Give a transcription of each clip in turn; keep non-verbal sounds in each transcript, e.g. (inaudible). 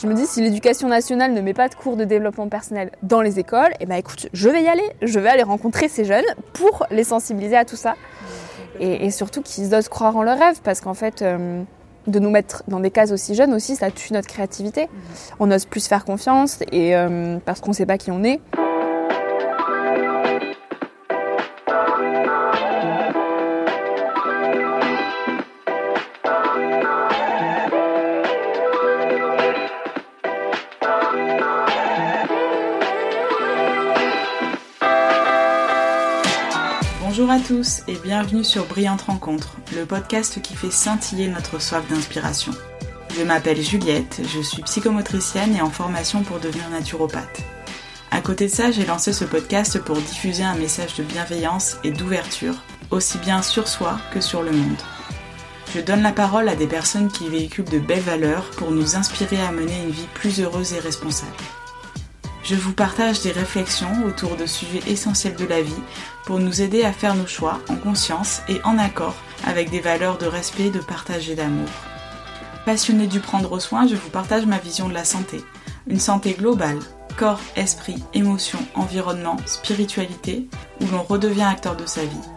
Je me dis, si l'éducation nationale ne met pas de cours de développement personnel dans les écoles, eh ben écoute, je vais y aller. Je vais aller rencontrer ces jeunes pour les sensibiliser à tout ça. Et, surtout qu'ils osent croire en leurs rêves, parce qu'en fait, euh, de nous mettre dans des cases aussi jeunes aussi, ça tue notre créativité. On n'ose plus faire confiance, et euh, parce qu'on ne sait pas qui on est. tous et bienvenue sur Brillante Rencontre, le podcast qui fait scintiller notre soif d'inspiration. Je m'appelle Juliette, je suis psychomotricienne et en formation pour devenir naturopathe. À côté de ça, j'ai lancé ce podcast pour diffuser un message de bienveillance et d'ouverture, aussi bien sur soi que sur le monde. Je donne la parole à des personnes qui véhiculent de belles valeurs pour nous inspirer à mener une vie plus heureuse et responsable. Je vous partage des réflexions autour de sujets essentiels de la vie pour nous aider à faire nos choix en conscience et en accord avec des valeurs de respect, de partage et d'amour. Passionné du prendre soin, je vous partage ma vision de la santé. Une santé globale, corps, esprit, émotion, environnement, spiritualité, où l'on redevient acteur de sa vie.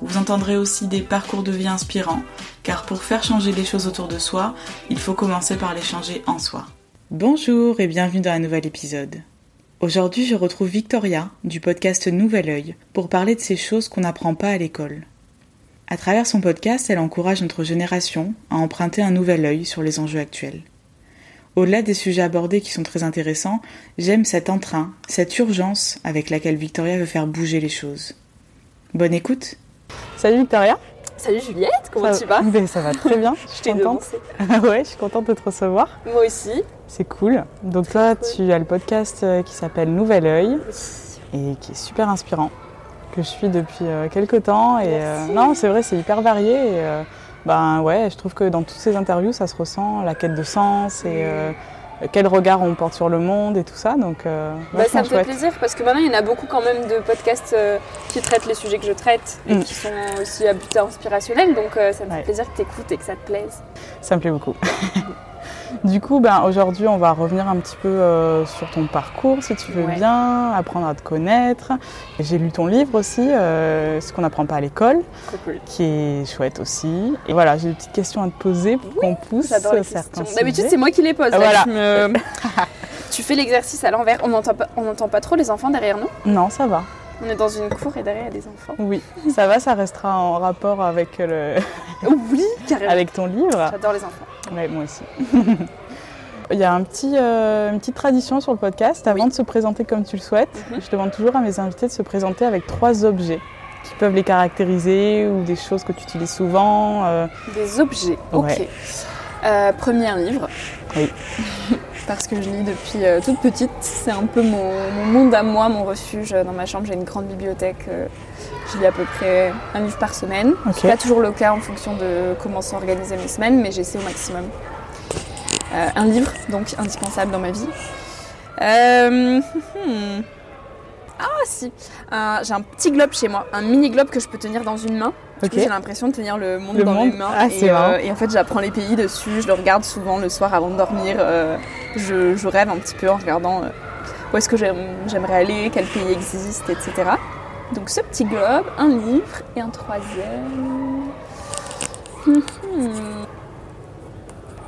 Vous entendrez aussi des parcours de vie inspirants, car pour faire changer les choses autour de soi, il faut commencer par les changer en soi. Bonjour et bienvenue dans un nouvel épisode. Aujourd'hui, je retrouve Victoria du podcast Nouvel Oeil pour parler de ces choses qu'on n'apprend pas à l'école. À travers son podcast, elle encourage notre génération à emprunter un nouvel œil sur les enjeux actuels. Au-delà des sujets abordés qui sont très intéressants, j'aime cet entrain, cette urgence avec laquelle Victoria veut faire bouger les choses. Bonne écoute Salut Victoria Salut Juliette, comment tu vas ben, (laughs) Ça va très bien, je suis contente. (laughs) ouais, je suis contente de te recevoir. Moi aussi. C'est cool. Donc toi, tu as le podcast euh, qui s'appelle Nouvel Oeil et qui est super inspirant, que je suis depuis euh, quelques temps. Et euh, non, c'est vrai, c'est hyper varié. Et, ben ouais, je trouve que dans toutes ces interviews, ça se ressent la quête de sens et quel regard on porte sur le monde et tout ça. Donc, euh, bah, ça me fait plaisir parce que maintenant il y en a beaucoup quand même de podcasts euh, qui traitent les sujets que je traite et mm. qui sont aussi à but inspirationnel. Donc euh, ça me fait plaisir que tu écoutes et que ça te plaise. Ça me plaît beaucoup. (laughs) Du coup, ben, aujourd'hui, on va revenir un petit peu euh, sur ton parcours, si tu veux bien, apprendre à te connaître. J'ai lu ton livre aussi, euh, Ce qu'on n'apprend pas à l'école, qui est chouette aussi. Et voilà, j'ai des petites questions à te poser pour qu'on pousse certains D'habitude, c'est moi qui les pose. (laughs) tu fais l'exercice à l'envers. On n'entend pas, pas trop les enfants derrière nous? Non, ça va. On est dans une cour et derrière il y a des enfants. Oui, ça va, ça restera en rapport avec le. oui, carrément. (laughs) Avec ton livre. J'adore les enfants. Oui, moi aussi. (laughs) Il y a un petit, euh, une petite tradition sur le podcast. Avant de se présenter comme tu le souhaites, mhm. je demande toujours à mes invités de se présenter avec trois objets qui peuvent les caractériser ou des choses que tu utilises souvent. Euh. Des objets, ok. Euh, premier livre. Oui. (laughs) Parce que je lis depuis toute petite. C'est un peu mon, monde à moi, mon refuge. Dans ma chambre, j'ai une grande bibliothèque. je lis à peu près un livre par semaine. Pas toujours le cas en fonction de comment sont organisées mes semaines, mais j'essaie au maximum. Euh, un livre, donc indispensable dans ma vie. Euh, (laughs) ah si, j'ai un petit globe chez moi, un mini globe que je peux tenir dans une main. J'ai l'impression de tenir le monde dans mes mains. Ah, euh, et, en fait, j'apprends les pays dessus. Je le regarde souvent le soir avant de dormir. je, rêve un petit peu en regardant où est-ce que j'aimerais aller, quel pays existe, etc. Donc ce petit globe, un livre et un troisième.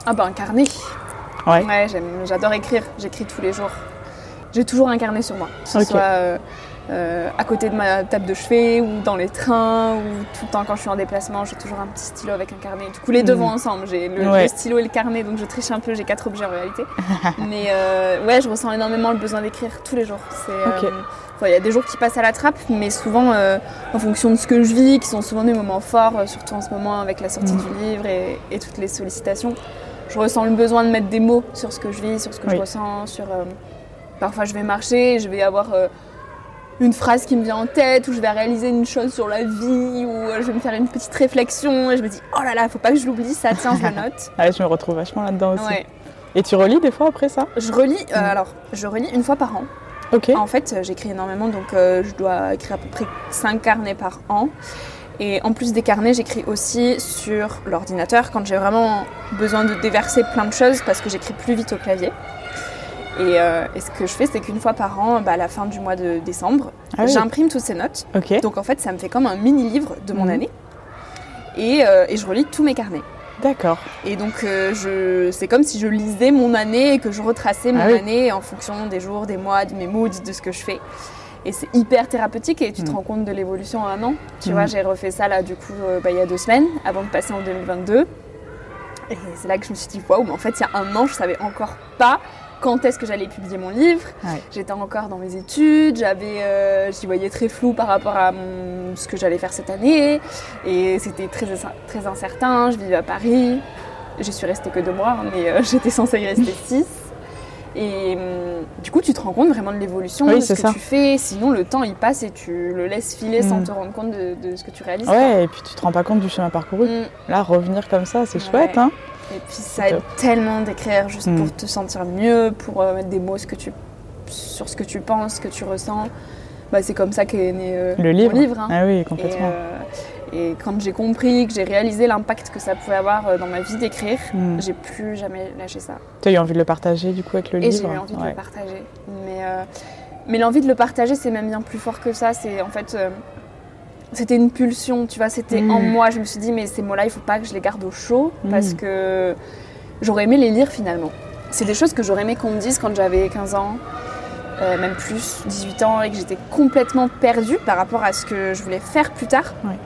Ah bah un carnet. Ouais. Ouais, j'adore écrire. J'écris tous les jours. J'ai toujours un carnet sur moi. Que ce soit euh, euh, à côté de ma table de chevet ou dans les trains ou tout le temps quand je suis en déplacement, j'ai toujours un petit stylo avec un carnet. Du coup, les deux vont hmm. ensemble. J'ai le, stylo et le carnet, donc je triche un peu. J'ai quatre objets en réalité. (laughs) Mais euh, ouais, je ressens énormément le besoin d'écrire tous les jours. C'est il y a des jours qui passent à la trappe, mais souvent en fonction de ce que je vis, qui sont souvent des moments forts, surtout en ce moment avec la sortie hmm. du livre et, et, toutes les sollicitations je ressens le besoin de mettre des mots sur ce que je vis, sur ce que je ressens, sur euh, parfois je vais marcher, je vais avoir euh, une phrase qui me vient en tête ou je vais réaliser une chose sur la vie ou euh, je vais me faire une petite réflexion et je me dis oh là là, faut pas que je l'oublie, ça tiens, je le (laughs) note. je me retrouve vachement là-dedans aussi. Et tu relis des fois après ça? Je relis mm. alors, je relis une fois par an. OK. En fait, j'écris énormément donc je dois écrire à peu près 5 carnets par an. Et en plus des carnets, j'écris aussi sur l'ordinateur quand j'ai vraiment besoin de déverser plein de choses parce que j'écris plus vite au clavier. Et, euh, et ce que je fais, c'est qu'une fois par an, bah, à la fin du mois de décembre, Ah oui. j'imprime toutes ces notes. Donc en fait, ça me fait comme un mini-livre de mon Mhm. année. Et, euh, et je relis tous mes carnets. D'accord. Et donc, euh, je, c'est comme si je lisais mon année et que je retraçais mon Ah oui. année en fonction des jours, des mois, de mes moods, de ce que je fais. Et c'est hyper thérapeutique et tu te Mm. rends compte de l'évolution en un an. Tu Mm. vois, j'ai refait ça là, du coup, bah, il y a deux semaines, avant de passer en 2022. Et c'est là que je me suis dit, waouh, mais en fait, il y a un an, je savais encore pas quand est-ce que j'allais publier mon livre. Ouais. J'étais encore dans mes études, j'avais, euh, j'y voyais très flou par rapport à mon- ce que j'allais faire cette année, et c'était très, très incertain. Je vivais à Paris, j'y suis restée que deux mois, mais euh, (laughs) j'étais censée y rester (laughs) six. Et hum, du coup, tu te rends compte vraiment de l'évolution Oui, de ce que ça. tu fais. Sinon, le temps il passe et tu le laisses filer sans Mm. te rendre compte de, de ce que tu réalises. quoi. Ouais, et puis tu te rends pas compte du chemin parcouru. Mm. Là, revenir comme ça, c'est Ouais. chouette, hein Et puis ça aide tellement d'écrire juste Mm. pour te sentir mieux, pour euh, mettre des mots ce que tu, sur ce que tu penses, ce que tu ressens. Bah, c'est comme ça qu'est né euh, Le livre. mon livre. hein. Ah oui, Et, complètement. euh, et quand j'ai compris, que j'ai réalisé l'impact que ça pouvait avoir dans ma vie d'écrire, Mm. j'ai plus jamais lâché ça. Tu as eu envie de le partager du coup avec le Et livre j'ai eu envie de le partager. Mais, mais l'envie de le partager, c'est même bien plus fort que ça. C'est en fait. C'était une pulsion, tu vois, c'était Mm. en moi. Je me suis dit, mais ces mots-là, il faut pas que je les garde au chaud Mm. parce que j'aurais aimé les lire finalement. C'est des choses que j'aurais aimé qu'on me dise quand j'avais 15 ans, euh, même plus, 18 ans, et que j'étais complètement perdue par rapport à ce que je voulais faire plus tard. Ouais.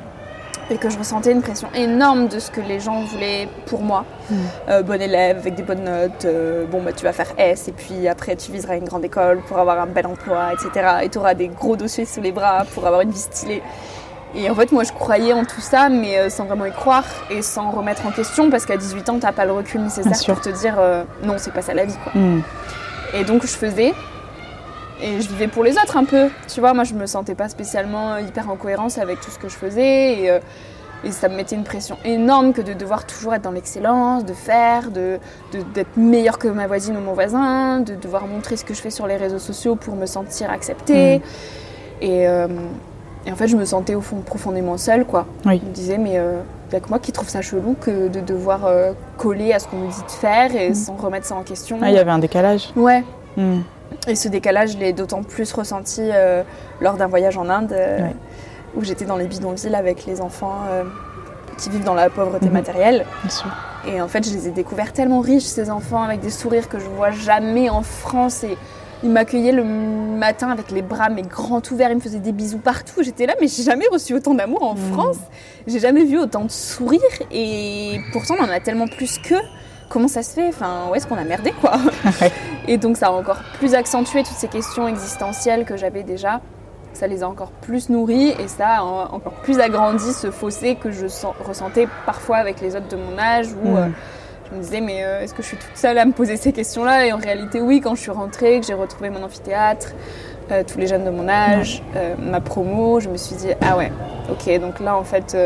Et que je ressentais une pression énorme de ce que les gens voulaient pour moi. Mm. Euh, bon élève, avec des bonnes notes, euh, bon bah tu vas faire S, et puis après tu viseras une grande école pour avoir un bel emploi, etc. Et tu auras des gros dossiers sous les bras pour avoir une vie stylée. Et en fait, moi, je croyais en tout ça, mais euh, sans vraiment y croire et sans remettre en question, parce qu'à 18 ans, t'as pas le recul nécessaire pour te dire euh, non, c'est pas ça la vie. Quoi. Mm. Et donc, je faisais, et je vivais pour les autres un peu. Tu vois, moi, je me sentais pas spécialement euh, hyper en cohérence avec tout ce que je faisais, et, euh, et ça me mettait une pression énorme que de devoir toujours être dans l'excellence, de faire, de de- d'être meilleure que ma voisine ou mon voisin, de devoir montrer ce que je fais sur les réseaux sociaux pour me sentir acceptée. Et, euh, et en fait, je me sentais au fond profondément seule, quoi. Oui. Je me disais, mais il n'y a que moi qui trouve ça chelou que de devoir euh, coller à ce qu'on nous dit de faire et Mm. sans remettre ça en question. Ah, il y avait un décalage. Ouais. Mm. Et ce décalage, je l'ai d'autant plus ressenti euh, lors d'un voyage en Inde, euh, Ouais. où j'étais dans les bidonvilles avec les enfants euh, qui vivent dans la pauvreté Mhm. matérielle. Bien sûr. Et en fait, je les ai découverts tellement riches, ces enfants, avec des sourires que je vois jamais en France. Et ils m'accueillaient le matin avec les bras mais grands ouverts, ils me faisaient des bisous partout. J'étais là, mais j'ai jamais reçu autant d'amour en Mhm. France. J'ai jamais vu autant de sourires. Et pourtant, on en a tellement plus qu'eux. Comment ça se fait? Enfin, où est-ce qu'on a merdé, quoi? (laughs) Et donc, ça a encore plus accentué toutes ces questions existentielles que j'avais déjà. Ça les a encore plus nourries et ça a en- encore plus agrandi ce fossé que je ressentais parfois avec les autres de mon âge où Mm. euh, je me disais mais euh, est-ce que je suis toute seule à me poser ces questions-là? Et en réalité oui, quand je suis rentrée, que j'ai retrouvé mon amphithéâtre, euh, tous les jeunes de mon âge, euh, ma promo, je me suis dit ah ouais, ok donc là en fait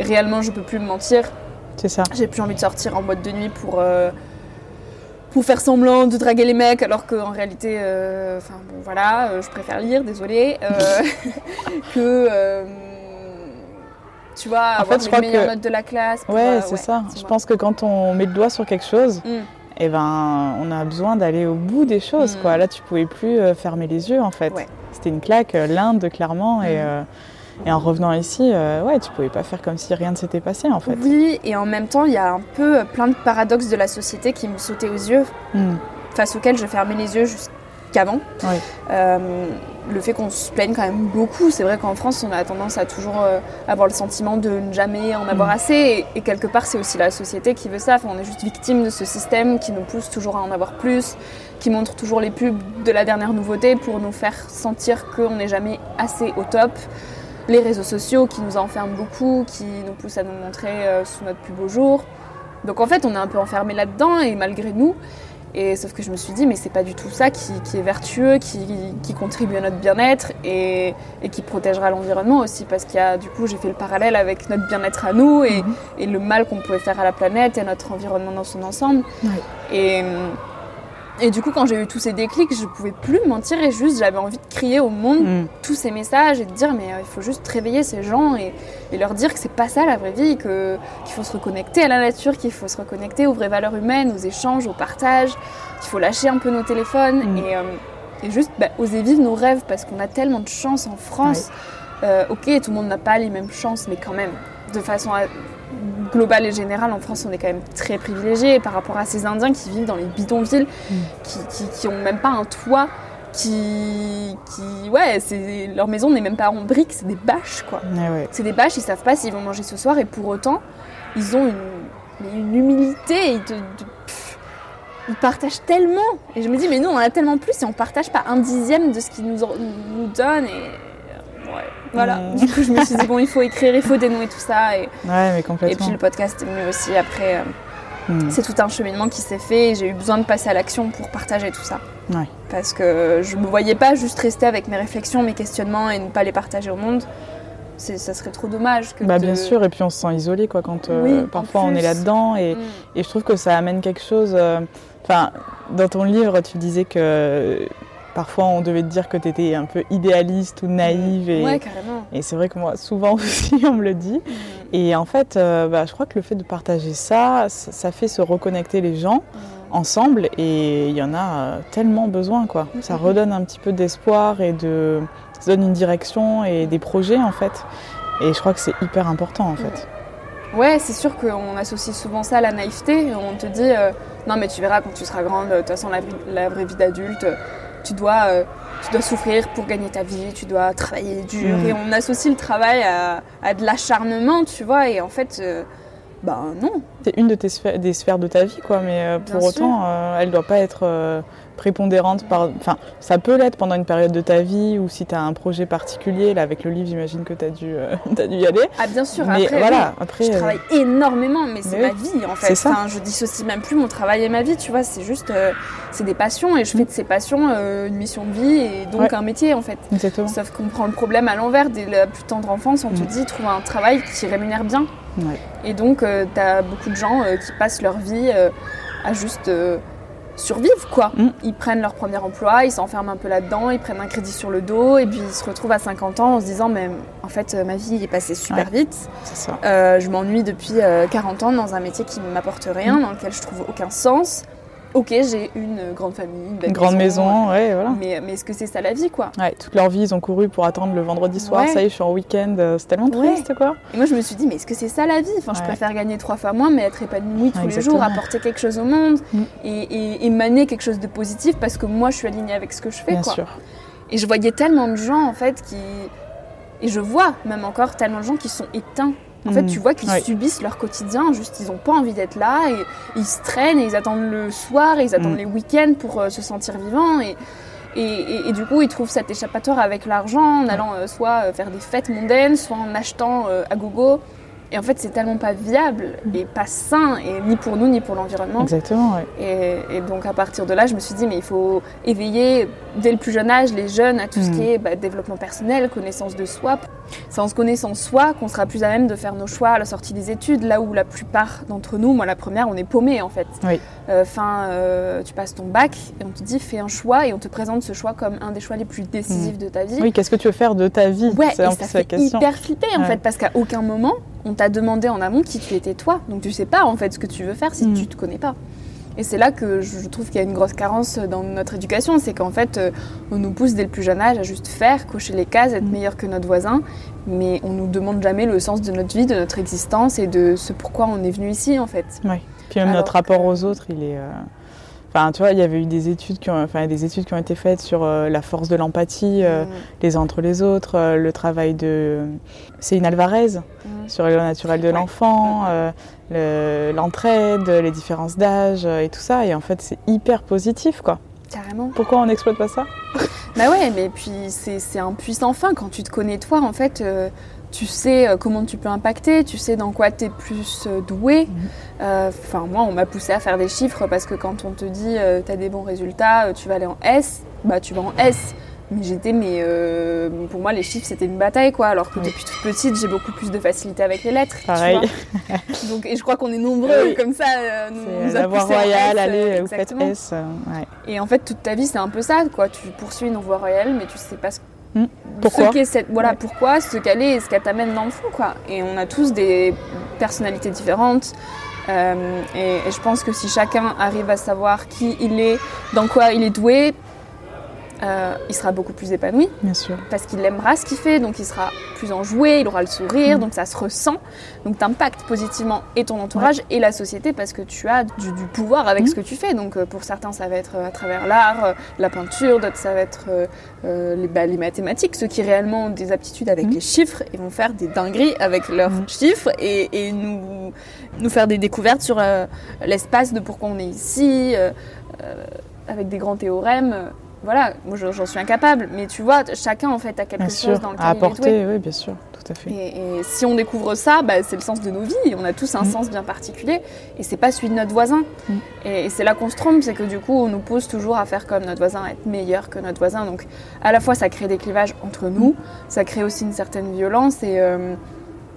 réellement je peux plus me mentir, C'est ça. j'ai plus envie de sortir en boîte de nuit pour pour faire semblant de draguer les mecs alors qu'en réalité, enfin bon voilà, je préfère lire, désolé, euh, (laughs) (laughs) que tu vois En avoir fait, je les crois meilleures que- notes de la classe. pour, Ouais, euh, c'est ça. Je pense que quand on met le doigt sur quelque chose, Mm. eh ben, on a besoin d'aller au bout des choses. Mm. Quoi. Là, tu pouvais plus euh, fermer les yeux, en fait. Ouais. C'était une claque, euh, l'Inde, clairement. Et, Mm. euh, et en revenant ici, euh, ouais, tu pouvais pas faire comme si rien ne s'était passé, en fait. Oui, et en même temps, il y a un peu plein de paradoxes de la société qui me sautaient aux yeux, face auxquels je fermais les yeux jusqu'avant. Oui. Euh, le fait qu'on se plaigne quand même beaucoup. C'est vrai qu'en France, on a tendance à toujours euh, avoir le sentiment de ne jamais en avoir Mm. assez. Et, et quelque part, c'est aussi la société qui veut ça. Enfin, on est juste victime de ce système qui nous pousse toujours à en avoir plus, qui montre toujours les pubs de la dernière nouveauté pour nous faire sentir qu'on n'est jamais assez au top. Les réseaux sociaux qui nous enferment beaucoup, qui nous poussent à nous montrer euh, sous notre plus beau jour. Donc en fait, on est un peu enfermé là-dedans et malgré nous. Et sauf que je me suis dit, mais c'est pas du tout ça qui, qui est vertueux, qui, qui contribue à notre bien-être et, et qui protégera l'environnement aussi. Parce qu'il y a, du coup, j'ai fait le parallèle avec notre bien-être à nous et, Mhm. et le mal qu'on pouvait faire à la planète et à notre environnement dans son ensemble. Et, Et du coup, quand j'ai eu tous ces déclics, je pouvais plus mentir et juste j'avais envie de crier au monde Mm. tous ces messages et de dire mais euh, il faut juste réveiller ces gens et, et leur dire que c'est pas ça la vraie vie, que qu'il faut se reconnecter à la nature, qu'il faut se reconnecter aux vraies valeurs humaines, aux échanges, au partage, qu'il faut lâcher un peu nos téléphones Mm. et, euh, et juste bah, oser vivre nos rêves parce qu'on a tellement de chance en France. Euh, ok, tout le monde n'a pas les mêmes chances, mais quand même, de façon globale et générale, en France, on est quand même très privilégié par rapport à ces Indiens qui vivent dans les bidonvilles, Mm. qui, qui, qui ont même pas un toit, qui, qui ouais, c'est leur maison n'est même pas en briques, c'est des bâches quoi. Ouais, ouais. C'est des bâches, ils savent pas s'ils vont manger ce soir et pour autant, ils ont une, humilité, ils, te- te- pff, ils partagent tellement. Et je me dis, mais nous on en a tellement plus et on partage pas un dixième de ce qu'ils nous, en- nous donnent et voilà. Mm. Du coup, je me suis dit, bon, il faut écrire, il faut dénouer tout ça et, Ouais, mais et complètement. puis le podcast est venu aussi après. euh, Mm. c'est tout un cheminement qui s'est fait et j'ai eu besoin de passer à l'action pour partager tout ça. Ouais. Parce que je me voyais pas juste rester avec mes réflexions, mes questionnements et ne pas les partager au monde. Ça serait trop dommage que Bah de- bien sûr, et puis on se sent isolé quoi quand euh, Oui, parfois on est là-dedans et, Mm. et je trouve que ça amène quelque chose. euh, Enfin, dans ton livre, tu disais que parfois on devait te dire que tu étais un peu idéaliste ou naïve et, Ouais, carrément. et c'est vrai que moi souvent (laughs) aussi on me le dit. Et en fait, euh, bah, je crois que le fait de partager ça, ça, ça fait se reconnecter les gens ensemble et il y en a euh, tellement besoin quoi. Ça Mhm. redonne un petit peu d'espoir et de ça donne une direction et des projets en fait. Et je crois que c'est hyper important en fait. Ouais, c'est sûr qu'on associe souvent ça à la naïveté. On te dit, euh, non mais tu verras quand tu seras grande, de toute façon la vraie vie d'adulte, tu dois, euh, tu dois souffrir pour gagner ta vie, tu dois travailler dur. Mhm. Et on associe le travail à, à de l'acharnement, tu vois. Et en fait, euh, ben non. C'est une de tes sphères, des sphères de ta vie quoi, mais euh, pour Bien autant euh, elle doit pas être prépondérante par enfin ça peut l'être pendant une période de ta vie ou si tu as un projet particulier là avec le livre j'imagine que tu as dû euh, (laughs) dû y aller. Ah bien sûr, mais après, voilà, oui, après je euh, travaille énormément, mais c'est ma vie en fait. ça. Enfin, je dissocie même plus mon travail et ma vie, tu vois. C'est juste, euh, c'est des passions et je fais de ces passions euh, une mission de vie et donc Ouais. un métier en fait. exactement. Sauf qu'on prend le problème à l'envers dès la plus tendre enfance, on te Mm. dit trouve un travail qui rémunère bien. Ouais. Et donc euh, t'as beaucoup de gens euh, qui passent leur vie euh, à juste euh, survivre quoi. Mm. Ils prennent leur premier emploi, ils s'enferment un peu là-dedans, ils prennent un crédit sur le dos et puis ils se retrouvent à 50 ans en se disant mais en fait euh, ma vie est passée super vite. Ça. Euh, je m'ennuie depuis euh, 40 ans dans un métier qui ne m'apporte rien, Mm. dans lequel je trouve aucun sens. Ok, j'ai une euh, grande famille, une belle Une grande maison, ouais, voilà. Mais, mais est-ce que c'est ça la vie quoi Ouais, toute leur vie, ils ont couru pour attendre le vendredi soir. Ouais. Ça y est, je suis en week-end. euh, C'est tellement triste, quoi. Et moi, je me suis dit, mais est-ce que c'est ça la vie? Enfin, je préfère gagner trois fois moins, mais être épanouie tous les jours, apporter quelque chose au monde Mm. et, et émaner quelque chose de positif parce que moi, je suis alignée avec ce que je fais. Bien quoi. sûr. Et je voyais tellement de gens, en fait, qui. Et je vois même encore tellement de gens qui sont éteints. En fait, Mm. tu vois qu'ils subissent leur quotidien, juste ils n'ont pas envie d'être là, et ils se traînent, et ils attendent le soir, et ils attendent Mm. les week-ends pour euh, se sentir vivants. Et, et, et- et du coup, ils trouvent cet échappatoire avec l'argent en allant euh, soit euh, faire des fêtes mondaines, soit en achetant euh, à gogo. Et en fait, c'est tellement pas viable et pas sain, et ni pour nous, ni pour l'environnement. Exactement, ouais. Et, et donc à partir de là, je me suis dit, mais il faut éveiller dès le plus jeune âge les jeunes à tout ce Mm. qui est bah, développement personnel, connaissance de soi. C'est en se connaissant soi qu'on sera plus à même de faire nos choix à la sortie des études, là où la plupart d'entre nous, moi la première, on est paumé en fait. Oui. Euh, Fin, euh, tu passes ton bac et on te dit fais un choix et on te présente ce choix comme un des choix les plus décisifs de ta vie. Oui, qu'est-ce que tu veux faire de ta vie? Ouais, C'est ça fait question. hyper flipper en Ouais. fait, parce qu'à aucun moment on t'a demandé en amont qui tu étais toi. Donc tu sais pas en fait ce que tu veux faire si Mm. tu te connais pas. Et c'est là que je trouve qu'il y a une grosse carence dans notre éducation, c'est qu'en fait euh, on nous pousse dès le plus jeune âge à juste faire, cocher les cases, être Mm. meilleur que notre voisin, mais on nous demande jamais le sens de notre vie, de notre existence et de ce pourquoi on est venu ici en fait. Ouais. Puis même Alors notre rapport que- aux autres, il est. euh, Enfin, tu vois, il y avait eu des études qui ont, enfin, des études qui ont été faites sur euh, la force de l'empathie, euh, Mm. les uns entre les autres, euh, le travail de. Une Alvarez Mm. sur le naturel de Ouais. l'enfant, le- l'entraide, les différences d'âge et tout ça. Et en fait, c'est hyper positif, quoi. Carrément. Pourquoi on n'exploite pas ça? Bah ouais, mais puis c'est c'est un puissant fin. Quand tu te connais toi, en fait, tu sais euh, comment tu peux impacter, tu sais dans quoi tu es plus euh, doué. Mhm. Euh, Enfin, moi, on m'a poussé à faire des chiffres parce que quand on te dit tu as des bons résultats, euh, tu vas aller en S, bah tu vas en S. mais j'étais, mais euh, pour moi, les chiffres, c'était une bataille, quoi. Alors que depuis toute petite, j'ai beaucoup plus de facilité avec les lettres. Pareil. (laughs) Donc, et je crois qu'on est nombreux comme ça. Euh, nous, la voie royale, allez, vous faites S. Et en fait, toute ta vie, c'est un peu ça, quoi. Tu poursuis une voie royale, mais tu sais pas ce hmm. Pourquoi ce cette, voilà, pourquoi, ce qu'elle est et ce qu'elle t'amène dans le fond, quoi. Et on a tous des personnalités différentes. Euh, et, et, je pense que si chacun arrive à savoir qui il est, dans quoi il est doué, euh, il sera beaucoup plus épanoui. Bien sûr. Parce qu'il aimera ce qu'il fait, donc il sera plus enjoué, il aura le sourire, mm. donc ça se ressent. Donc tu impactes positivement et ton entourage et la société parce que tu as du, pouvoir avec mm. ce que tu fais. Donc euh, pour certains, ça va être euh, à travers l'art, la peinture, d'autres, ça va être les, bah, les, mathématiques, ceux qui réellement ont des aptitudes avec mm. les chiffres et vont faire des dingueries avec leurs chiffres et, et, nous, nous faire des découvertes sur l'espace de pourquoi on est ici, avec des grands théorèmes voilà, moi j'en suis incapable, mais tu vois, chacun en fait a quelque chose dans lequel à apporter, oui, bien sûr, tout à fait. Et, si on découvre ça, bah, c'est le sens de nos vies. On a tous un mm. sens bien particulier, et c'est pas celui de notre voisin. Mm. Et, c'est là qu'on se trompe, c'est que du coup, on nous pose toujours à faire comme notre voisin, à être meilleur que notre voisin. Donc, à la fois, ça crée des clivages entre nous, ça crée aussi une certaine violence et euh,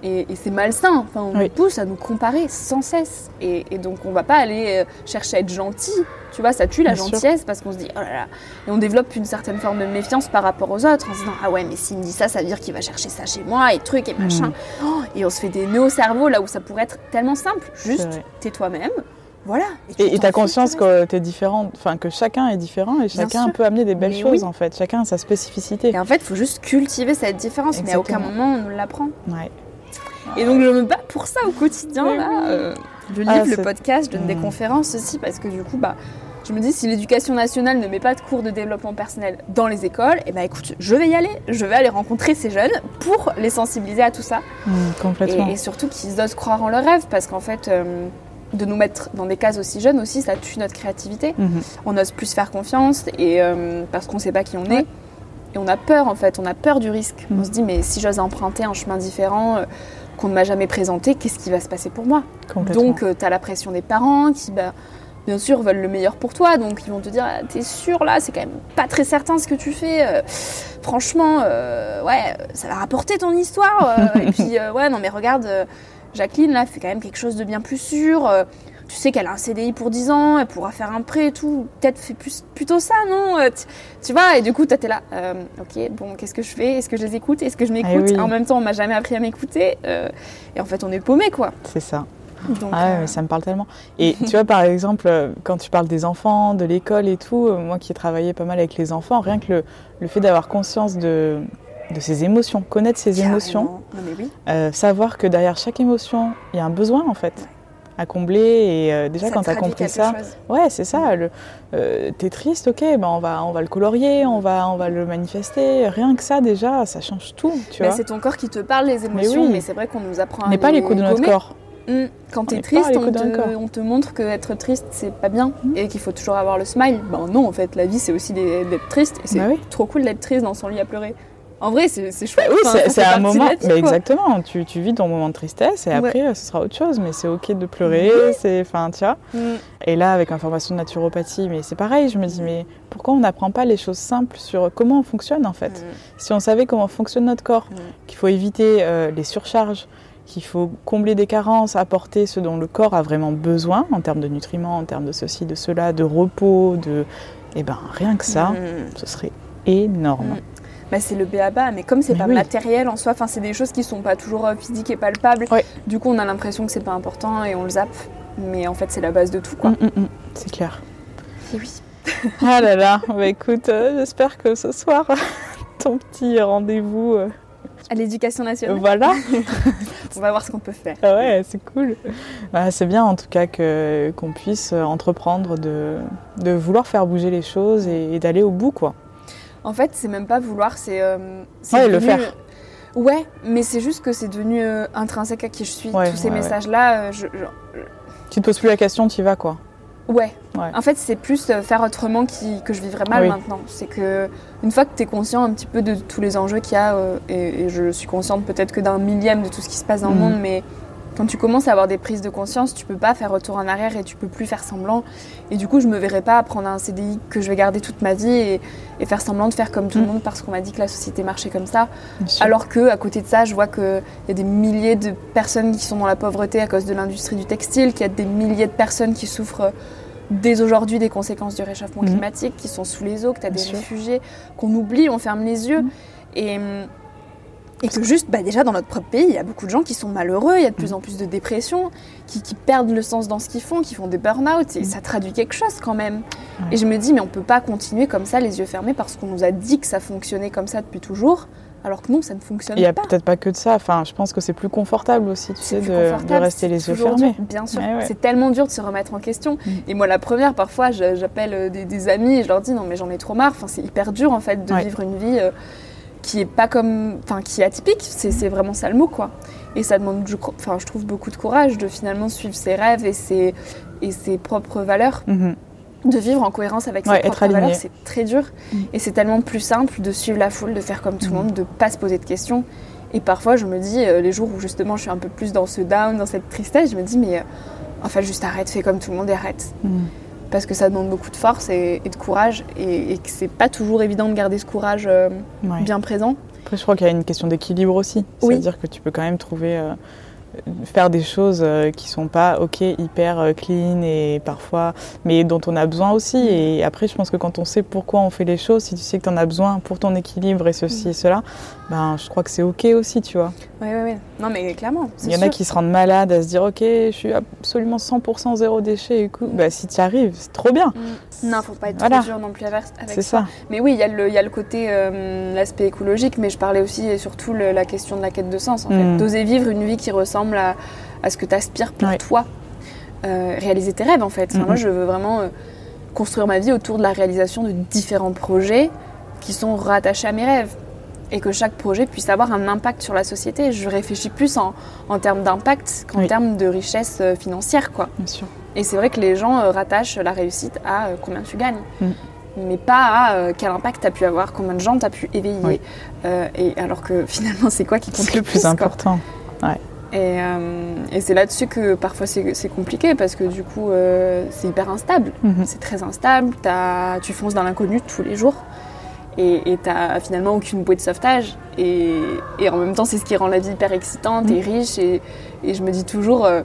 et, c'est malsain. Enfin, on nous pousse à nous comparer sans cesse. Et, donc, on va pas aller euh, chercher à être gentil. Tu vois, ça tue la gentillesse parce qu'on se dit, oh là là. Et on développe une certaine forme de méfiance par rapport aux autres en se disant, ah ouais, mais s'il me dit ça, ça veut dire qu'il va chercher ça chez moi et truc et machin. Mm. Oh, et on se fait des nœuds au cerveau là où ça pourrait être tellement simple. Juste, t'es toi-même. Voilà. Et tu as conscience que tu es différente, enfin que chacun est différent et chacun peut amener des belles choses en fait. Chacun a sa spécificité. Et en fait, il faut juste cultiver cette différence, mais à aucun moment on nous l'apprend. Ouais. Et donc je me bats pour ça au quotidien. Là. Euh, je ah, livre le podcast, je donne des hmm. conférences aussi parce que du coup, bah, je me dis si l'éducation nationale ne met pas de cours de développement personnel dans les écoles, et eh ben écoute, je vais y aller. Je vais aller rencontrer ces jeunes pour les sensibiliser à tout ça. Hmm, complètement. Et, surtout qu'ils osent croire en leurs rêves parce qu'en fait. Euh, de nous mettre dans des cases aussi jeunes aussi, ça tue notre créativité. Hmm. On ose plus faire confiance et euh, parce qu'on ne sait pas qui on est. Et on a peur en fait, on a peur du risque. On se dit mais si j'ose emprunter un chemin différent, qu'on ne m'a jamais présenté, qu'est-ce qui va se passer pour moi Donc, euh, tu as la pression des parents qui, bah, bien sûr, veulent le meilleur pour toi. Donc, ils vont te dire ah, T'es sûr là C'est quand même pas très certain ce que tu fais. Euh, franchement, euh, ouais, ça va rapporter ton histoire. et (laughs) puis, ouais, non, mais regarde, Jacqueline, là, fait quand même quelque chose de bien plus sûr tu sais qu'elle a un CDI pour 10 ans, elle pourra faire un prêt et tout. Peut-être fait plus, plutôt ça, non euh, tu, vois, et du coup, toi, t'es là. Euh, ok, bon, qu'est-ce que je fais? Est-ce que je les écoute? Est-ce que je m'écoute? eh En même temps, on m'a jamais appris à m'écouter. Euh, et en fait, on est paumé, quoi. C'est ça. ah ouais, ça me parle tellement. Et (laughs) tu vois, par exemple, quand tu parles des enfants, de l'école et tout, moi qui ai travaillé pas mal avec les enfants, rien que le, fait d'avoir conscience de, de ses émotions, connaître ses émotions, savoir que derrière chaque émotion, il y a un besoin en fait à combler. Et euh, déjà, quand tu as compris ça, ouais, c'est ça. Le, euh, t'es triste, ok, ben on va, on va le colorier, on va, on va le manifester. Rien que ça, déjà, ça change tout. Tu c'est ton corps qui te parle les émotions, mais, c'est vrai qu'on nous apprend. On n'est pas l'écho de notre corps. Mmh. Quand tu es triste, on te, on te, montre que être triste c'est pas bien mmh. et qu'il faut toujours avoir le smile. Ben non, en fait, la vie c'est aussi d'être triste et c'est bah trop cool d'être triste dans son lit à pleurer. En vrai, c'est chouette. oui, c'est un moment. mais exactement. Tu, tu, vis ton moment de tristesse et après, ce sera autre chose. Mais c'est ok de pleurer. C'est, enfin, tu vois. Mm. Et là, avec information de naturopathie, mais c'est pareil. Je me dis, mais pourquoi on n'apprend pas les choses simples sur comment on fonctionne en fait? Mm. Si on savait comment fonctionne notre corps, mm. qu'il faut éviter euh, les surcharges, qu'il faut combler des carences, apporter ce dont le corps a vraiment besoin en termes de nutriments, en termes de ceci, de cela, de repos, de, eh ben rien que ça, ce serait énorme. Bah, c'est le béaba, mais comme c'est pas matériel en soi, enfin c'est des choses qui sont pas toujours euh, physiques et palpables. Du coup, on a l'impression que c'est pas important et on le zappe. Mais en fait, c'est la base de tout, quoi. Mm, mm, mm. c'est clair. Et oui. (laughs) ah là là, bah écoute, euh, j'espère que ce soir, (laughs) ton petit rendez-vous. Euh, à l'éducation nationale. Voilà. (laughs) on va voir ce qu'on peut faire. Ah ouais, c'est cool. Bah, c'est bien en tout cas que, qu'on puisse entreprendre de, de, vouloir faire bouger les choses et, et d'aller au bout, quoi. En fait, c'est même pas vouloir, c'est. Euh, ouais, le faire. Ouais, mais c'est juste que c'est devenu euh, intrinsèque à qui je suis. Tous ces messages-là, euh, je, Tu te poses plus la question, tu y vas quoi. Ouais. En fait, c'est plus faire autrement qui, que je vivrais mal maintenant. C'est que une fois que tu es conscient un petit peu de tous les enjeux qu'il y a, et, je suis consciente peut-être que d'un millième de tout ce qui se passe dans le mm. monde, mais quand tu commences à avoir des prises de conscience, tu peux pas faire retour en arrière et tu peux plus faire semblant. Et du coup, je me verrais pas prendre un CDI que je vais garder toute ma vie et, faire semblant de faire comme tout le mm. monde parce qu'on m'a dit que la société marchait comme ça. Alors que à côté de ça, je vois qu'il y a des milliers de personnes qui sont dans la pauvreté à cause de l'industrie du textile, qu'il y a des milliers de personnes qui souffrent dès aujourd'hui des conséquences du réchauffement mm. climatique, qui sont sous les eaux, que tu as des réfugiés, qu'on oublie, on ferme les yeux. Mm. Et hum, et que juste, bah déjà dans notre propre pays, il y a beaucoup de gens qui sont malheureux, il y a de plus en plus de dépression, qui, perdent le sens dans ce qu'ils font, qui font des burn-out, et ça traduit quelque chose quand même. Et je me dis, mais on peut pas continuer comme ça, les yeux fermés, parce qu'on nous a dit que ça fonctionnait comme ça depuis toujours. Alors que non, ça ne fonctionne pas. Il n'y a peut-être pas que de ça. Enfin, je pense que c'est plus confortable aussi, tu sais, de, rester les yeux fermés. bien sûr. C'est tellement dur de se remettre en question. Mm. Et moi, la première, parfois, j'appelle euh, des, amis et je leur dis non, mais j'en ai trop marre. Enfin, c'est hyper dur en fait de vivre une vie. Euh, qui est pas comme, enfin qui est atypique, c'est vraiment ça le mot quoi. Et ça demande, enfin je trouve beaucoup de courage de finalement suivre ses rêves et ses, et ses propres valeurs. Mhm. De vivre en cohérence avec ses propres valeurs, c'est très dur. Mhm. Et c'est tellement plus simple de suivre la foule, de faire comme tout le mhm. monde, de pas se poser de questions. Et parfois, je me dis, euh, les jours où justement je suis un peu plus dans ce down, dans cette tristesse, je me dis, mais euh, en fait, juste arrête, fais comme tout le monde et arrête parce que ça demande beaucoup de force et, de courage et, que c'est pas toujours évident de garder ce courage euh, bien présent. Après, je crois qu'il y a une question d'équilibre aussi. C'est-à-dire que tu peux quand même trouver euh, faire des choses euh, qui sont pas ok hyper clean et parfois mais dont on a besoin aussi mm. et après je pense que quand on sait pourquoi on fait les choses si tu sais que tu en as besoin pour ton équilibre et ceci et mm. cela ben je crois que c'est ok aussi tu vois. Oui oui oui non mais clairement il y en a qui se rendent malades à se dire ok je suis absolument 100% zéro déchet et coup bah si tu arrives c'est trop bien. Mm. non faut pas être trop dur non plus avec, avec ça. mais oui il y a le, y a le côté euh, l'aspect écologique mais je parlais aussi et surtout la question de la quête de sens en fait. D'oser vivre une vie qui ressemble à, ce que tu aspires pour toi. Euh, réaliser tes rêves en fait. Moi je veux vraiment euh, construire ma vie autour de la réalisation de différents projets qui sont rattachés à mes rêves et que chaque projet puisse avoir un impact sur la société. Je réfléchis plus en, en termes d'impact qu'en termes de richesse euh, financière. Quoi. Bien sûr. Et c'est vrai que les gens rattachent la réussite à combien tu gagnes. Mm. mais pas à quel impact tu as pu avoir, combien de gens tu as pu éveiller. et alors que (laughs) finalement, c'est quoi qui compte le plus, plus important. Ouais. Euh, et, c'est là-dessus que parfois c'est compliqué parce que du coup euh, c'est hyper instable. Mhm. C'est très instable. As, tu fonces dans l'inconnu tous les jours et tu n'as finalement aucune bouée de sauvetage. Et, en même temps, c'est ce qui rend la vie hyper excitante et mhm. riche. Et, je me dis toujours, euh,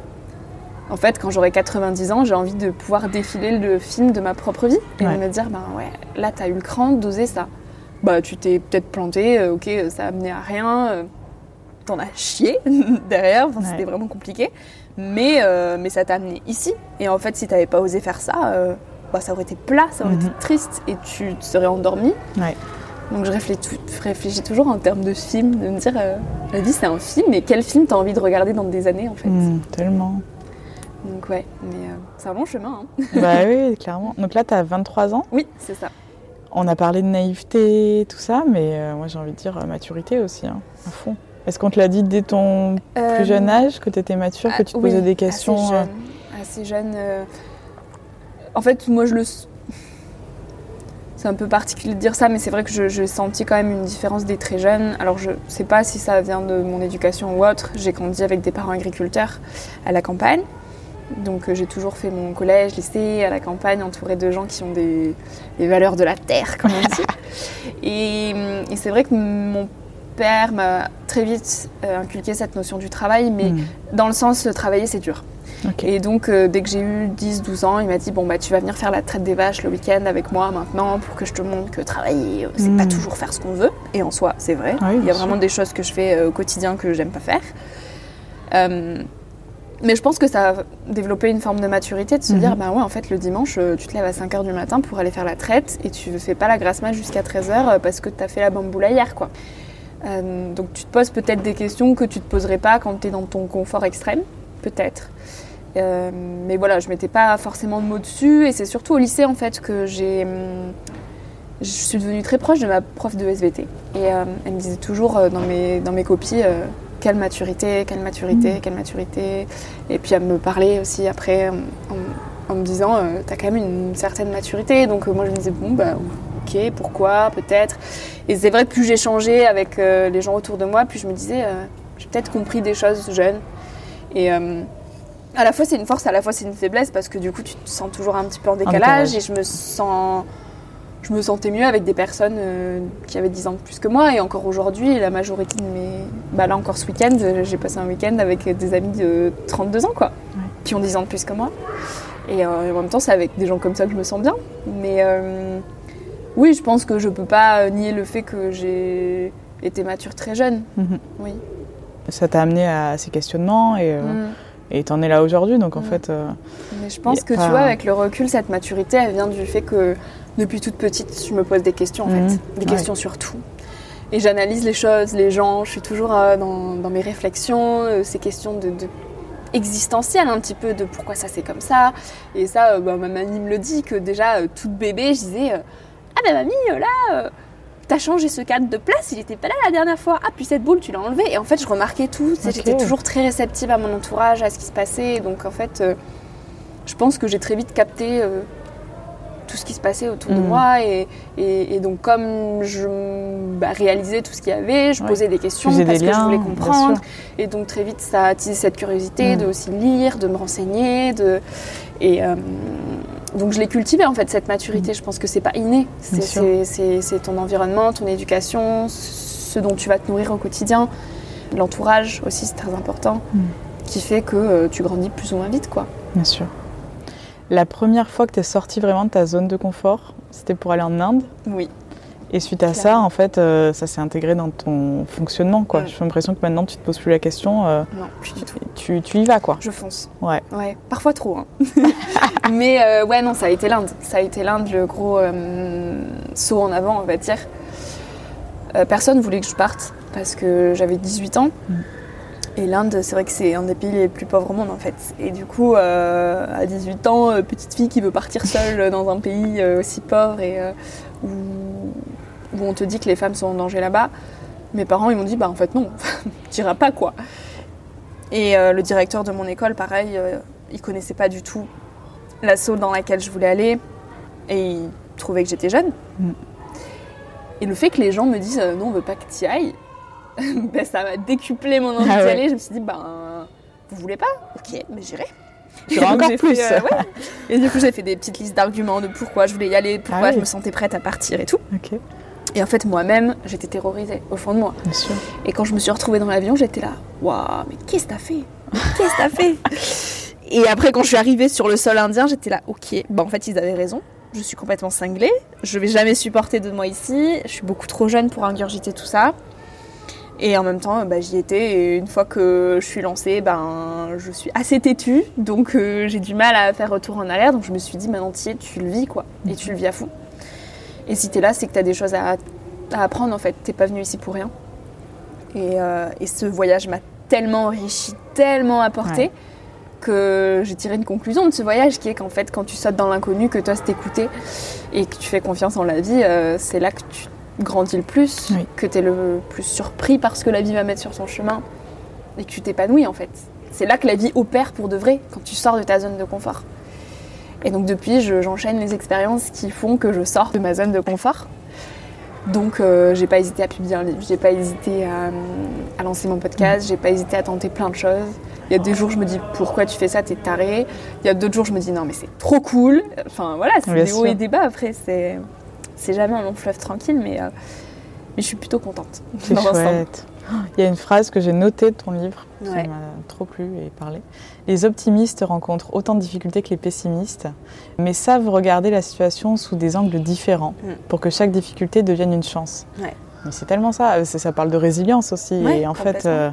en fait, quand j'aurai 90 ans, j'ai envie de pouvoir défiler le film de ma propre vie et de me dire, ben ouais, là tu as eu le cran d'oser ça. Bah, tu t'es peut-être planté, ok, ça a amené à rien t'en as chié (laughs) derrière, c'était vraiment compliqué. Mais, euh, mais ça t'a amené ici. Et en fait, si t'avais pas osé faire ça, euh, bah, ça aurait été plat, ça aurait été mhm. triste et tu te serais endormi. Donc je réfléchis, toujours en termes de film, de me dire euh, la vie c'est un film, et quel film t'as envie de regarder dans des années en fait mhm, Tellement. Donc ouais, mais c'est un long chemin. Hein. bah (laughs) oui, clairement. Donc là, t'as 23 ans Oui, c'est ça. On a parlé de naïveté, tout ça, mais moi j'ai envie de dire maturité aussi, hein, à fond. Est-ce qu'on te l'a dit dès ton plus jeune euh, âge que tu étais mature, que tu te posais des questions Assez jeune. Euh assez jeune euh, En fait, moi, je le. C'est un peu particulier de dire ça, mais c'est vrai que j'ai senti quand même une différence des très jeunes. Alors, je ne sais pas si ça vient de mon éducation ou autre. J'ai grandi avec des parents agriculteurs à la campagne. Donc j'ai toujours fait mon collège, lycée à la campagne, entouré de gens qui ont des, valeurs de la terre, comme on dit. (laughs) et, et c'est vrai que mon père m'a très vite euh, inculqué cette notion du travail, mais hmm. dans le sens euh, travailler c'est dur. Et donc euh, dès que j'ai eu 10-12 ans, il m'a dit bon bah tu vas venir faire la traite des vaches le week-end avec moi maintenant pour que je te montre que travailler c'est pas hmm. toujours faire ce qu'on veut. Et en soi c'est vrai. il y a vraiment des choses que je fais au quotidien que j'aime pas faire. mais je pense que ça a développé une forme de maturité de se dire, bah ouais, en fait, le dimanche, tu te lèves à 5h du matin pour aller faire la traite et tu ne fais pas la grasse mat jusqu'à 13h parce que tu as fait la bamboula hier, quoi. Euh, donc tu te poses peut-être des questions que tu ne te poserais pas quand tu es dans ton confort extrême, peut-être. Euh, mais voilà, je mettais pas forcément de mots dessus. Et c'est surtout au lycée en fait que j'ai hum, je suis devenue très proche de ma prof de SVT et euh, elle me disait toujours dans mes dans mes copies quelle maturité, quelle maturité, mmh. quelle maturité. Et puis elle me parlait aussi après en, me disant tu as quand même une certaine maturité donc moi je me disais bon bah ok pourquoi peut-être? Et c'est vrai que plus changé avec euh, les gens autour de moi, plus je me disais, euh, j'ai peut-être compris des choses jeunes. Et à la fois c'est une force, à la fois c'est une faiblesse parce que du coup tu te sens toujours un petit peu en décalage, et je me sens je me sentais mieux avec des personnes euh, qui avaient 10 ans de plus que moi et encore aujourd'hui la majorité de mes bah là encore ce week-end j'ai passé un week-end avec des amis de 32 ans quoi qui ont 10 ans de plus que moi. Et euh, en même temps c'est avec des gens comme ça que je me sens bien. Mais euh, oui je pense que je peux pas nier le fait que j'ai été mature très jeune. Mhm. oui. Ça t'a amené à ces questionnements et mm. Et t'en es là aujourd'hui, donc en fait. Euh, Mais je pense que tu vois, avec le recul, cette maturité, elle vient du fait que depuis toute petite, je me pose des questions en fait, mm. des questions sur tout. Et j'analyse les choses, les gens, je suis toujours euh, dans, dans, mes réflexions, euh, ces questions de, existentielles un petit peu, de pourquoi ça c'est comme ça. Et ça, bah, ma mamie me le dit, que déjà, toute bébé, je disais Ah ben mamie, là t'as changé ce cadre de place, il était pas là la dernière fois. Ah, puis cette boule, tu l'as enlevée. Et en fait, je remarquais tout. J'étais toujours très réceptive à mon entourage, à ce qui se passait. Donc, en fait, euh, je pense que j'ai très vite capté euh, tout ce qui se passait autour de mm. moi. Et, et, donc, comme je bah, réalisais tout ce qu'il y avait, je posais des questions parce que je voulais comprendre. Et donc, très vite, ça a attisé cette curiosité mm. de aussi lire, de me renseigner. De... Et. Euh, donc je l'ai cultivé en fait cette maturité. Je pense que c'est pas inné. C'est ton environnement, ton éducation, ce dont tu vas te nourrir au quotidien, l'entourage aussi c'est très important, mm. qui fait que euh, tu grandis plus ou moins vite quoi. Bien sûr. La première fois que tu es sortie vraiment de ta zone de confort, c'était pour aller en Inde? Oui. Et suite à ça, en fait, euh, ça s'est intégré dans ton fonctionnement, quoi. J'ai l'impression que maintenant, tu te poses plus la question. Euh, non, plus du tout. Tu, tu, y vas, quoi. Je fonce. Ouais. Ouais, parfois trop. Hein. (laughs) Mais euh, ouais, non, ça a été l'Inde. Ça a été l'Inde, le gros saut en avant, on va dire. personne voulait que je parte parce que j'avais 18 ans. Mm. Et l'Inde, c'est vrai que c'est un des pays les plus pauvres au monde en fait. Et du coup, à 18 ans, petite fille qui veut partir seule dans un pays aussi pauvre et où où on te dit que les femmes sont en danger là-bas. Mes parents, ils m'ont dit, bah en fait non, (laughs) tu iras pas quoi. Et euh, le directeur de mon école, pareil, euh, il connaissait pas du tout l'assaut dans laquelle je voulais aller et il trouvait que j'étais jeune. Mm. Et le fait que les gens me disent euh, non, on veut pas que tu y ailles, (laughs) ben, ça m'a décuplé mon envie ah d'y aller. Je me suis dit, ben vous voulez pas? Ok, mais j'irai. (laughs) encore plus. Et du coup, j'ai fait des petites listes d'arguments de pourquoi je voulais y aller, pourquoi ah je me sentais prête à partir et tout. Ok. Et en fait, moi-même, j'étais terrorisée au fond de moi. Bien sûr. Et quand je me suis retrouvée dans l'avion, j'étais là, waouh, mais qu'est-ce que t'as fait? Qu'est-ce que t'as fait? Et après, quand je suis arrivée sur le sol indien, j'étais là, ok, bah en fait, ils avaient raison. Je suis complètement cinglée. Je vais jamais supporter de moi ici. Je suis beaucoup trop jeune pour ingurgiter tout ça. Et en même temps, bah, j'y étais. Et une fois que je suis lancée, ben, je suis assez têtue. Donc euh, j'ai du mal à faire retour en arrière. Donc je me suis dit, maintenant, tu le vis, quoi. Et tu le vis à fond. Et si tu es là, c'est que tu as des choses à, apprendre en fait. Tu pas venu ici pour rien. Euh, et, ce voyage m'a tellement enrichi, tellement apporté. que j'ai tiré une conclusion de ce voyage qui est qu'en fait quand tu sautes dans l'inconnu, que toi c'est écouté et que tu fais confiance en la vie, euh, c'est là que tu grandis le plus, que tu es le plus surpris par ce que la vie va mettre sur son chemin et que tu t'épanouis en fait. C'est là que la vie opère pour de vrai quand tu sors de ta zone de confort. Et donc depuis, j'enchaîne les expériences qui font que je sors de ma zone de confort. Donc euh, j'ai pas hésité à publier un livre, j'ai pas hésité à, lancer mon podcast, j'ai pas hésité à tenter plein de choses. Il y a des jours je me dis pourquoi tu fais ça, t'es taré. Il y a d'autres jours je me dis non mais c'est trop cool. Enfin voilà, c'est des hauts et des bas après, c'est, c'est jamais un long fleuve tranquille mais, euh, mais je suis plutôt contente. C'est chouette. Il y a une phrase que j'ai notée de ton livre qui m'a trop plu et parlé. Les optimistes rencontrent autant de difficultés que les pessimistes, mais savent regarder la situation sous des angles différents mm. pour que chaque difficulté devienne une chance. Mais c'est tellement ça. Ça parle de résilience aussi. et en fait, euh,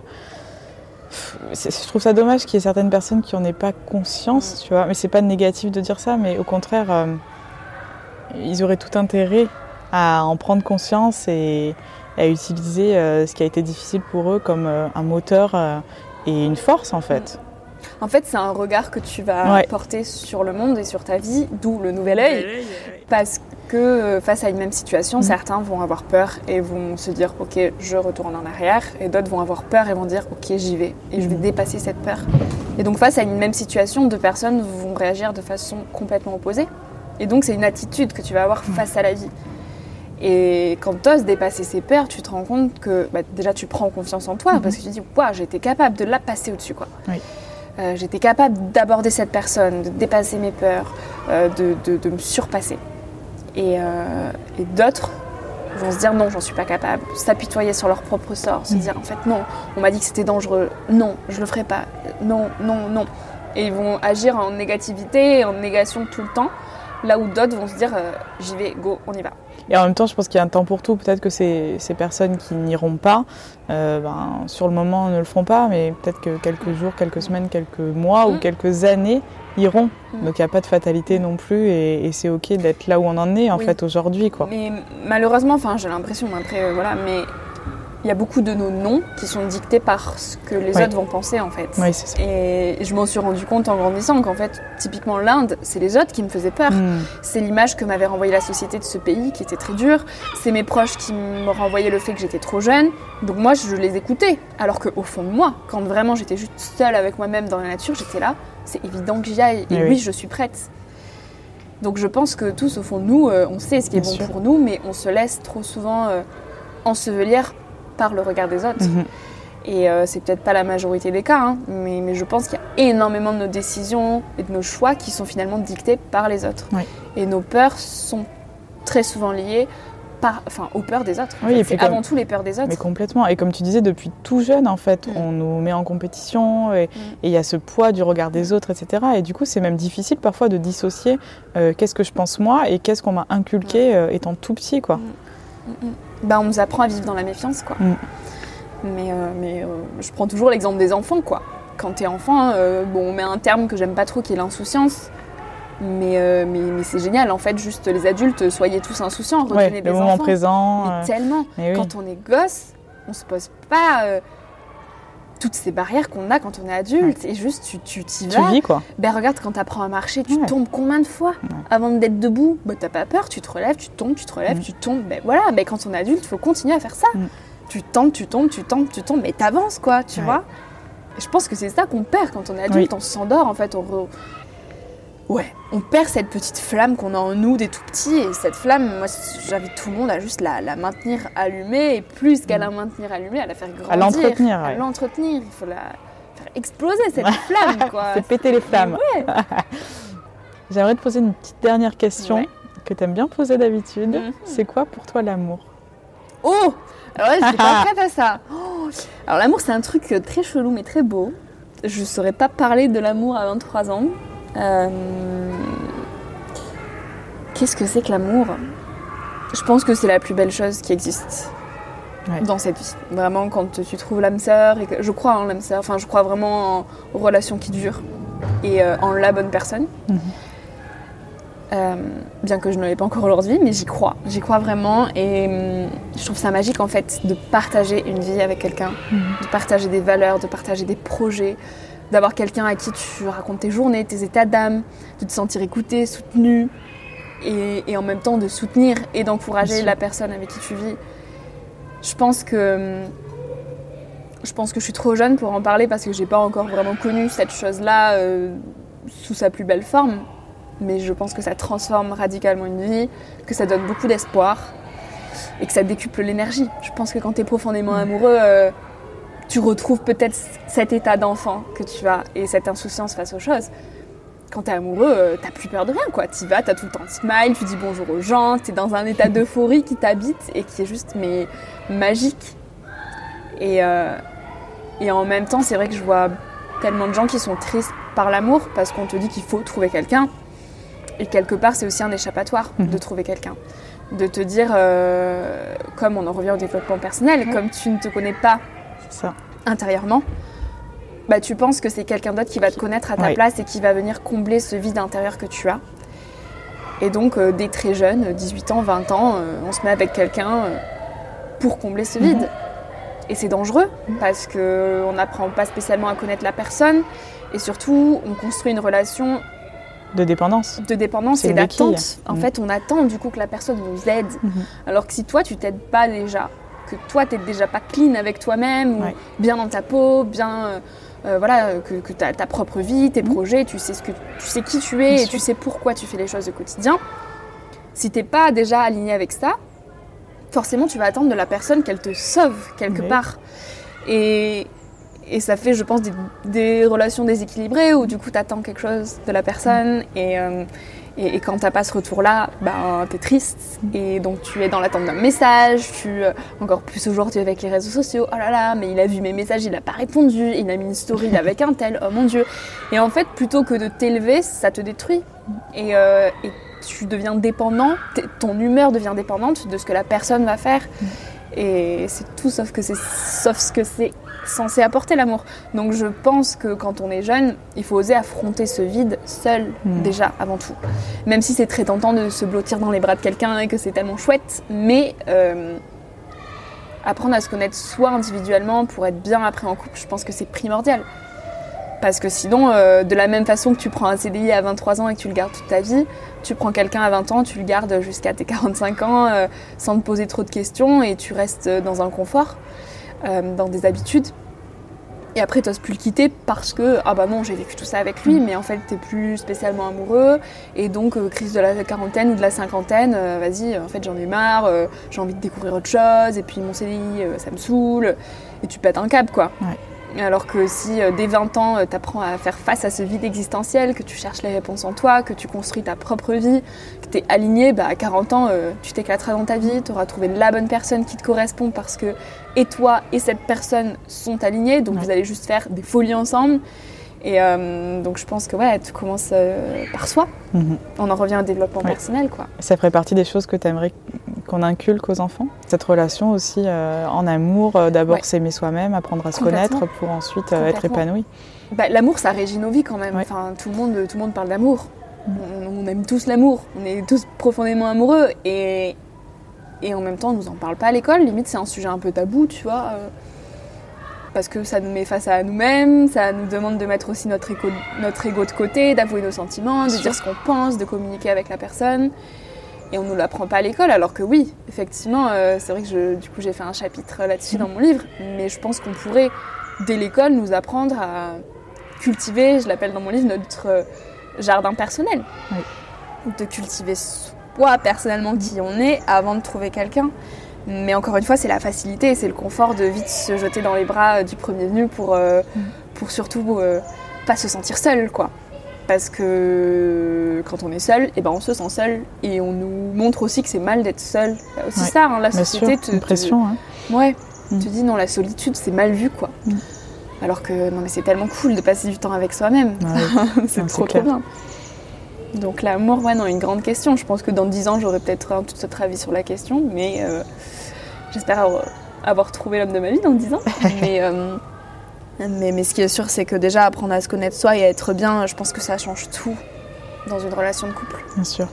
je trouve ça dommage qu'il y ait certaines personnes qui n'en aient pas conscience, mm. tu vois. Mais c'est pas négatif de dire ça, mais au contraire, euh, ils auraient tout intérêt à en prendre conscience et à utiliser euh, ce qui a été difficile pour eux comme euh, un moteur euh, et une force en fait. En fait, c'est un regard que tu vas porter sur le monde et sur ta vie, d'où le nouvel œil. Parce que face à une même situation, mm. certains vont avoir peur et vont se dire Ok, je retourne en arrière. Et d'autres vont avoir peur et vont dire Ok, j'y vais. Et je vais mm. dépasser cette peur. Et donc, face à une même situation, deux personnes vont réagir de façon complètement opposée. Et donc, c'est une attitude que tu vas avoir mm. face à la vie. Et quand tu oses dépasser ces peurs, tu te rends compte que bah, déjà tu prends confiance en toi mhm. parce que tu te dis, waouh, j'étais capable de la passer au-dessus. quoi. Euh, j'étais capable d'aborder cette personne, de dépasser mes peurs, euh, de, me surpasser. Et, et d'autres vont se dire non, j'en suis pas capable, s'apitoyer sur leur propre sort, se mm. dire en fait non, on m'a dit que c'était dangereux, non, je le ferai pas, non, non, non. Et ils vont agir en négativité, en négation tout le temps, là où d'autres vont se dire j'y vais, go, on y va. Et en même temps, je pense qu'il y a un temps pour tout. Peut-être que ces, ces, personnes qui n'iront pas, euh, ben, sur le moment, ne le feront pas, mais peut-être que quelques jours, quelques semaines, quelques mois ou mm. quelques années iront. Mm. Donc il n'y a pas de fatalité non plus et, c'est ok d'être là où on en est en fait aujourd'hui. Mais malheureusement, enfin j'ai l'impression, après, euh, voilà, mais il y a beaucoup de nos noms qui sont dictés par ce que les autres vont penser en fait. Oui, ça. Et je m'en suis rendu compte en grandissant qu'en fait, typiquement l'Inde, c'est les autres qui me faisaient peur. Hmm. C'est l'image que m'avait renvoyée la société de ce pays qui était très dur. C'est mes proches qui me renvoyaient le fait que j'étais trop jeune. Donc moi, je les écoutais. Alors qu'au fond de moi, quand vraiment j'étais juste seule avec moi-même dans la nature, j'étais là. C'est évident que j'y aille. Et oui. je suis prête. Donc je pense que tous, au fond de nous, euh, on sait ce qui est bon pour nous, mais on se laisse trop souvent euh, ensevelir par le regard des autres. Mhm. Et euh, c'est peut-être pas la majorité des cas, hein, mais, je pense qu'il y a énormément de nos décisions et de nos choix qui sont finalement dictés par les autres. Et nos peurs sont très souvent liées par, enfin, aux peurs des autres. Oui, c'est avant tout les peurs des autres. Mais complètement. Et comme tu disais, depuis tout jeune, en fait, mm. on nous met en compétition mm. et il y a ce poids du regard des autres, etc. Et du coup, c'est même difficile parfois de dissocier euh, qu'est-ce que je pense moi et qu'est-ce qu'on m'a inculqué euh, étant tout petit, quoi. Bah, on nous apprend à vivre dans la méfiance, quoi. Mm. Mais, euh, mais euh, je prends toujours l'exemple des enfants, quoi. Quand t'es enfant, euh, bon, on met un terme que j'aime pas trop qui est l'insouciance. Mais, mais, mais c'est génial, en fait, juste les adultes, soyez tous insouciants, retenez le moment présent. tellement. Quand on est gosse, on se pose pas toutes ces barrières qu'on a quand on est adulte. Et juste, tu t'y vas. Tu vis, quoi. Ben, regarde, quand tu apprends à marcher, tu tombes combien de fois Avant d'être debout, ben, t'as pas peur, tu te relèves, tu tombes, tu te relèves, mm. tu tombes. Ben voilà, ben, quand on est adulte, il faut continuer à faire ça. Mm. Tu tentes, tu tombes, tu tombes, tu tombes, mais t'avances, quoi, tu vois Je pense que c'est ça qu'on perd quand on est adulte. On s'endort, en fait, on, ouais, on perd cette petite flamme qu'on a en nous des tout petits. Et cette flamme, moi, j'invite tout le monde à juste la, maintenir allumée. Et plus qu'à la mm. maintenir allumée, à la faire grandir. À l'entretenir. À l'entretenir. Il faut la faire exploser, cette (laughs) flamme, quoi. C'est péter les flammes. (laughs) J'aimerais te poser une petite dernière question que tu aimes bien poser d'habitude. Mm-hmm. C'est quoi pour toi l'amour? Oh Alors là, je suis pas (laughs) prête à ça. Oh. Alors l'amour, c'est un truc très chelou, mais très beau. Je ne saurais pas parler de l'amour à 23 ans. Euh, qu'est-ce que c'est que l'amour? Je pense que c'est la plus belle chose qui existe dans cette vie. Vraiment, quand tu trouves l'âme sœur, et que je crois en l'âme sœur, enfin, je crois vraiment en, relations qui durent et euh, en la bonne personne. Mhm. Euh, bien que je ne l'ai pas encore aujourd'hui, mais j'y crois. J'y crois vraiment et hum, je trouve ça magique en fait de partager une vie avec quelqu'un, mhm. de partager des valeurs, de partager des projets, d'avoir quelqu'un à qui tu racontes tes journées, tes états d'âme, de te sentir écouté, soutenu, et, en même temps de soutenir et d'encourager la personne avec qui tu vis. Je pense que je pense que je suis trop jeune pour en parler parce que j'ai pas encore vraiment connu cette chose-là euh, sous sa plus belle forme. Mais je pense que ça transforme radicalement une vie, que ça donne beaucoup d'espoir et que ça décuple l'énergie. Je pense que quand tu es profondément mm. amoureux, euh, tu retrouves peut-être cet état d'enfant que tu as et cette insouciance face aux choses. Quand tu es amoureux, euh, t'as plus peur de rien, quoi. Tu vas, t'as tout le temps de smile, tu dis bonjour aux gens, tu es dans un état d'euphorie qui t'habite et qui est juste mais magique. Et, euh, et en même temps, c'est vrai que je vois tellement de gens qui sont tristes par l'amour parce qu'on te dit qu'il faut trouver quelqu'un. Et quelque part, c'est aussi un échappatoire de mhm. trouver quelqu'un. De te dire, euh, comme on en revient au développement personnel, comme tu ne te connais pas intérieurement, bah, tu penses que c'est quelqu'un d'autre qui va te connaître à ta place et qui va venir combler ce vide intérieur que tu as. Et donc, euh, dès très jeune, 18 ans, 20 ans, euh, on se met avec quelqu'un euh, pour combler ce vide. Mhm. Et c'est dangereux parce qu'on n'apprend pas spécialement à connaître la personne et surtout, on construit une relation de dépendance. De dépendance et d'attente. En mhm. fait, on attend du coup que la personne nous aide. Mhm. Alors que si toi, tu t'aides pas déjà, que toi, tu n'es déjà pas clean avec toi-même, ou bien dans ta peau, bien. Euh, euh, voilà, que, tu as ta propre vie, tes mhm. projets, tu sais, ce que, tu sais qui tu es et tu sais pourquoi tu fais les choses au quotidien. Si tu n'es pas déjà aligné avec ça, forcément tu vas attendre de la personne qu'elle te sauve quelque part. Et, et ça fait, je pense, des, relations déséquilibrées où du coup, tu attends quelque chose de la personne et, euh, et, quand t'as pas ce retour-là, ben, t'es triste. Et donc, tu es dans l'attente d'un message, tu, euh, encore plus aujourd'hui avec les réseaux sociaux, oh là là, mais il a vu mes messages, il a pas répondu, il a mis une story (laughs) avec un tel, oh mon dieu. Et en fait, plutôt que de t'élever, ça te détruit. Et, euh, et tu deviens dépendant, ton humeur devient dépendante de ce que la personne va faire. Et c'est tout sauf que c'est sauf ce que c'est censé apporter l'amour. Donc je pense que quand on est jeune, il faut oser affronter ce vide seul hmm. déjà avant tout. Même si c'est très tentant de se blottir dans les bras de quelqu'un et que c'est tellement chouette, mais euh, apprendre à se connaître soi individuellement pour être bien après en couple, je pense que c'est primordial. Parce que sinon, euh, de la même façon que tu prends un CDI à 23 ans et que tu le gardes toute ta vie, tu prends quelqu'un à 20 ans, tu le gardes jusqu'à tes 45 ans euh, sans te poser trop de questions et tu restes dans un confort. Euh, dans des habitudes. Et après, tu n'oses plus le quitter parce que, ah bah non, j'ai vécu tout ça avec lui, mais en fait, tu plus spécialement amoureux. Et donc, euh, crise de la quarantaine ou de la cinquantaine, euh, vas-y, en fait, j'en ai marre, j'ai envie de découvrir autre chose, et puis mon CDI, ça me saoule. Et tu pètes un câble, quoi. Alors que si euh, dès 20 ans, euh, tu apprends à faire face à ce vide existentiel, que tu cherches les réponses en toi, que tu construis ta propre vie, que tu es aligné, bah, à 40 ans, euh, tu t'éclateras dans ta vie, tu auras trouvé la bonne personne qui te correspond parce que et toi et cette personne sont alignés, donc vous allez juste faire des folies ensemble. Et donc je pense que ouais, tu commences par soi. Mhm. On en revient au développement personnel. Quoi. Ça ferait partie des choses que tu aimerais qu'on inculque aux enfants. Cette relation aussi euh, en amour, euh, d'abord s'aimer soi-même, apprendre à se connaître pour ensuite euh, être épanoui. Bah, l'amour, ça régit nos vies quand même. Enfin, tout, le monde, tout le monde parle d'amour. Mm. On, aime tous l'amour. On est tous profondément amoureux. Et, et en même temps, on nous en parle pas à l'école. Limite, c'est un sujet un peu tabou, tu vois. parce que ça nous met face à nous-mêmes, ça nous demande de mettre aussi notre ego, notre ego de côté, d'avouer nos sentiments, de dire ce qu'on pense, de communiquer avec la personne et on ne nous l'apprend pas à l'école, alors que oui, effectivement, euh, c'est vrai que je, du coup j'ai fait un chapitre là-dessus dans mon livre, mais je pense qu'on pourrait, dès l'école, nous apprendre à cultiver, je l'appelle dans mon livre, notre euh, jardin personnel. De cultiver soi personnellement qui on est avant de trouver quelqu'un. Mais encore une fois, c'est la facilité, c'est le confort de vite se jeter dans les bras du premier venu pour, euh, mm. pour surtout pas se sentir seul, quoi parce que quand on est seul, et eh ben on se sent seul et on nous montre aussi que c'est mal d'être seul. aussi ça, hein, la société te, pression, hein. ouais, mm. te dit non la solitude c'est mal vu quoi. Mm. Alors que non mais c'est tellement cool de passer du temps avec soi-même, (laughs) c'est trop trop bien. Donc l'amour, ouais non, une grande question. Je pense que dans 10 ans j'aurai peut-être un tout autre avis sur la question, mais euh, j'espère avoir, trouvé l'homme de ma vie dans 10 ans. (laughs) mais euh, mais, ce qui est sûr, c'est que déjà apprendre à se connaître soi et à être bien, je pense que ça change tout dans une relation de couple. Bien sûr.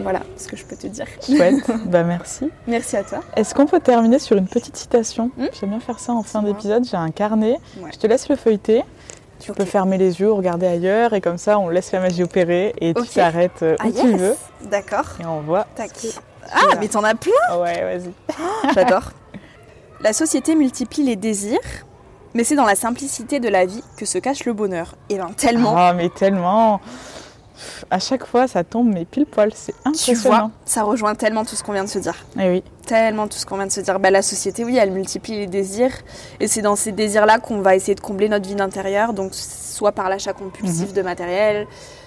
Voilà ce que je peux te dire. Chouette, (laughs) bah merci. Merci à toi. Est-ce qu'on peut terminer sur une petite citation hmm J'aime bien faire ça en fin d'épisode. J'ai un carnet. Je te laisse le feuilleter. Tu peux fermer les yeux, regarder ailleurs et comme ça on laisse la magie opérer et tu t'arrêtes euh, où ah, tu veux. D'accord. Et on voit. Tac. Ah, mais t'en as plein Ouais, vas-y. (gasps) J'adore. La société multiplie les désirs, mais c'est dans la simplicité de la vie que se cache le bonheur. Et ben tellement. Ah mais tellement. À chaque fois, ça tombe mais pile poil, c'est impressionnant. Tu vois, ça rejoint tellement tout ce qu'on vient de se dire. Eh oui. Tellement tout ce qu'on vient de se dire. Bah, la société, oui, elle multiplie les désirs. Et c'est dans ces désirs-là qu'on va essayer de combler notre vie intérieure. Donc, soit par l'achat compulsif mhm. de matériel,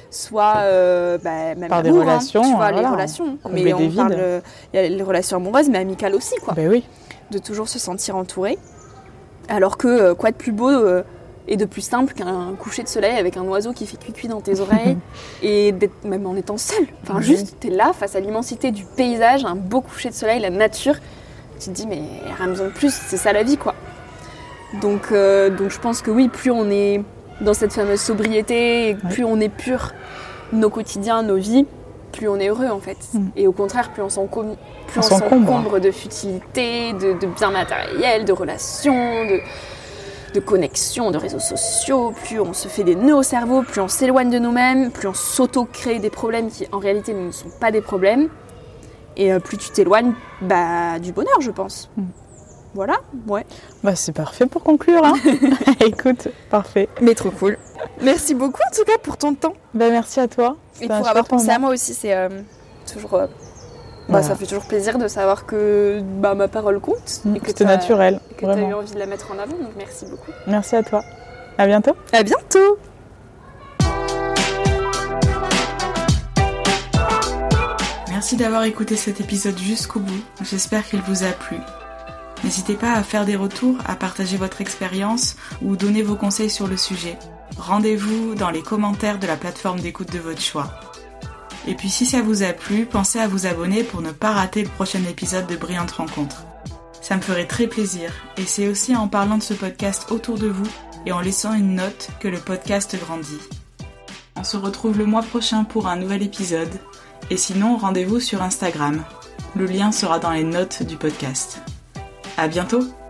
soit euh, bah, même par des hein, relations. tu vois, les relations. Mais on parle, il y a les relations amoureuses, mais amicales aussi, quoi. Ben oui. De toujours se sentir entouré. Alors que euh, quoi de plus beau euh, et de plus simple qu'un coucher de soleil avec un oiseau qui fait cuicui dans tes oreilles (laughs) et même en étant seul. Enfin, juste, t'es là face à l'immensité du paysage, un beau coucher de soleil, la nature. Tu te dis, mais rien besoin de plus, c'est ça la vie, quoi. Donc, euh, donc je pense que oui, plus on est dans cette fameuse sobriété, plus on est pur, nos quotidiens, nos vies, plus on est heureux en fait. Mm. Et au contraire, plus on s'encombre de futilité, de, de biens matériels, de relations, de, de connexions, de réseaux sociaux, plus on se fait des nœuds au cerveau, plus on s'éloigne de nous-mêmes, plus on s'auto-crée des problèmes qui en réalité ne sont pas des problèmes. Et euh, plus tu t'éloignes bah, du bonheur, je pense. Mm. Voilà, ouais. Bah c'est parfait pour conclure. Hein. (laughs) (laughs) Écoute, parfait. Mais trop cool. Merci beaucoup en tout cas pour ton temps. Bah merci à toi. Et pour avoir pensé à moi aussi, c'est euh, toujours euh, bah, ça fait toujours plaisir de savoir que bah, ma parole compte. Mmh, que c'était naturel. Que tu as eu envie de la mettre en avant, donc merci beaucoup. Merci à toi. À bientôt. À bientôt. Merci d'avoir écouté cet épisode jusqu'au bout. J'espère qu'il vous a plu. N'hésitez pas à faire des retours, à partager votre expérience ou donner vos conseils sur le sujet. Rendez-vous dans les commentaires de la plateforme d'écoute de votre choix. Et puis si ça vous a plu, pensez à vous abonner pour ne pas rater le prochain épisode de Brillante Rencontre. Ça me ferait très plaisir et c'est aussi en parlant de ce podcast autour de vous et en laissant une note que le podcast grandit. On se retrouve le mois prochain pour un nouvel épisode et sinon rendez-vous sur Instagram. Le lien sera dans les notes du podcast. À bientôt!